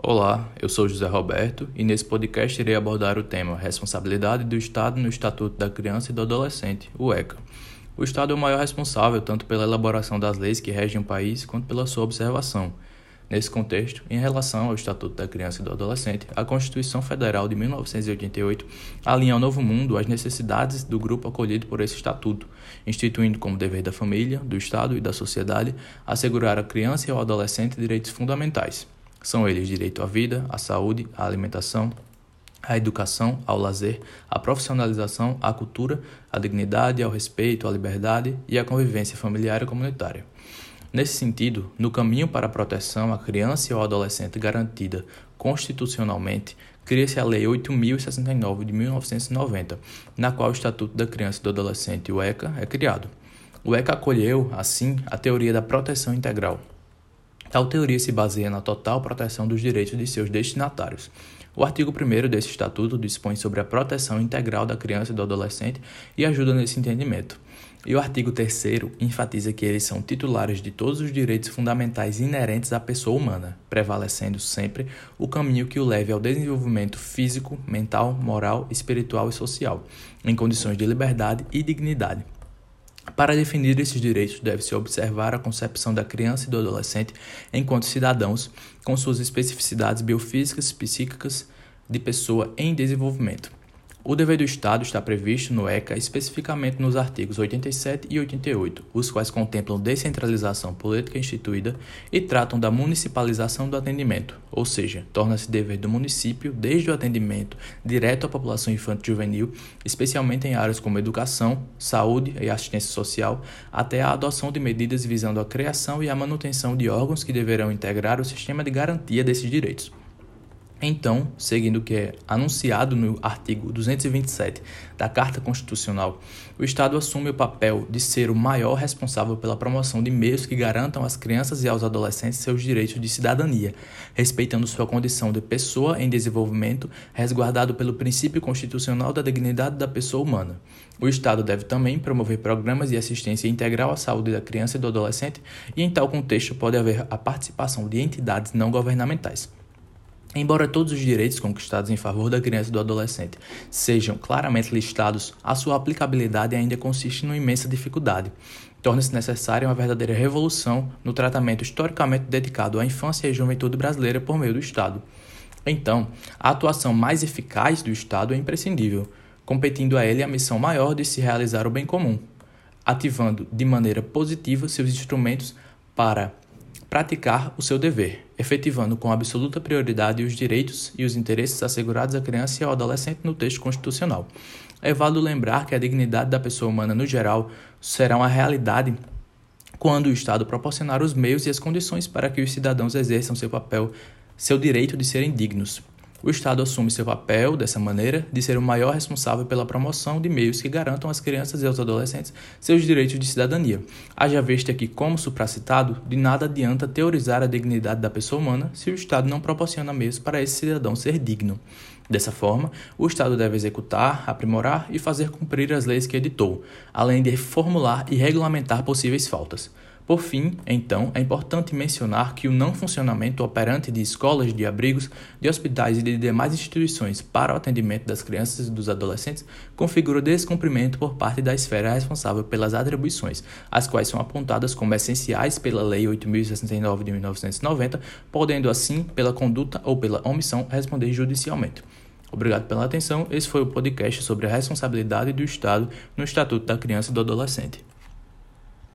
Olá, eu sou José Roberto e nesse podcast irei abordar o tema Responsabilidade do Estado no Estatuto da Criança e do Adolescente, o ECA. O Estado é o maior responsável tanto pela elaboração das leis que regem o país quanto pela sua observação. Nesse contexto, em relação ao Estatuto da Criança e do Adolescente, a Constituição Federal de 1988 alinha ao novo mundo as necessidades do grupo acolhido por esse estatuto, instituindo como dever da família, do Estado e da sociedade assegurar à criança e ao adolescente direitos fundamentais. São eles direito à vida, à saúde, à alimentação, à educação, ao lazer, à profissionalização, à cultura, à dignidade, ao respeito, à liberdade e à convivência familiar e comunitária. Nesse sentido, no caminho para a proteção à criança e ao adolescente garantida constitucionalmente, cria-se a Lei 8069 de 1990, na qual o Estatuto da Criança e do Adolescente, o ECA, é criado. O ECA acolheu, assim, a teoria da proteção integral, Tal teoria se baseia na total proteção dos direitos de seus destinatários. O artigo 1 desse estatuto dispõe sobre a proteção integral da criança e do adolescente e ajuda nesse entendimento. E o artigo 3 enfatiza que eles são titulares de todos os direitos fundamentais inerentes à pessoa humana, prevalecendo sempre o caminho que o leve ao desenvolvimento físico, mental, moral, espiritual e social, em condições de liberdade e dignidade. Para definir esses direitos, deve-se observar a concepção da criança e do adolescente enquanto cidadãos, com suas especificidades biofísicas, psíquicas, de pessoa em desenvolvimento. O dever do Estado está previsto no ECA especificamente nos artigos 87 e 88, os quais contemplam descentralização política instituída e tratam da municipalização do atendimento, ou seja, torna-se dever do município desde o atendimento direto à população infantil juvenil, especialmente em áreas como educação, saúde e assistência social, até a adoção de medidas visando a criação e a manutenção de órgãos que deverão integrar o sistema de garantia desses direitos. Então, seguindo o que é anunciado no artigo 227 da Carta Constitucional, o Estado assume o papel de ser o maior responsável pela promoção de meios que garantam às crianças e aos adolescentes seus direitos de cidadania, respeitando sua condição de pessoa em desenvolvimento, resguardado pelo princípio constitucional da dignidade da pessoa humana. O Estado deve também promover programas de assistência integral à saúde da criança e do adolescente, e em tal contexto pode haver a participação de entidades não governamentais. Embora todos os direitos conquistados em favor da criança e do adolescente sejam claramente listados, a sua aplicabilidade ainda consiste numa imensa dificuldade. Torna-se necessária uma verdadeira revolução no tratamento historicamente dedicado à infância e juventude brasileira por meio do Estado. Então, a atuação mais eficaz do Estado é imprescindível, competindo a ele a missão maior de se realizar o bem comum, ativando de maneira positiva seus instrumentos para praticar o seu dever, efetivando com absoluta prioridade os direitos e os interesses assegurados à criança e ao adolescente no texto constitucional. É válido lembrar que a dignidade da pessoa humana no geral será uma realidade quando o Estado proporcionar os meios e as condições para que os cidadãos exerçam seu papel, seu direito de serem dignos. O Estado assume seu papel, dessa maneira, de ser o maior responsável pela promoção de meios que garantam às crianças e aos adolescentes seus direitos de cidadania. Haja vista que, como supracitado, de nada adianta teorizar a dignidade da pessoa humana se o Estado não proporciona meios para esse cidadão ser digno. Dessa forma, o Estado deve executar, aprimorar e fazer cumprir as leis que editou, além de formular e regulamentar possíveis faltas. Por fim, então, é importante mencionar que o não funcionamento operante de escolas, de abrigos, de hospitais e de demais instituições para o atendimento das crianças e dos adolescentes configura descumprimento por parte da esfera responsável pelas atribuições, as quais são apontadas como essenciais pela Lei 8.069 de 1990, podendo assim, pela conduta ou pela omissão, responder judicialmente. Obrigado pela atenção. Esse foi o podcast sobre a responsabilidade do Estado no Estatuto da Criança e do Adolescente.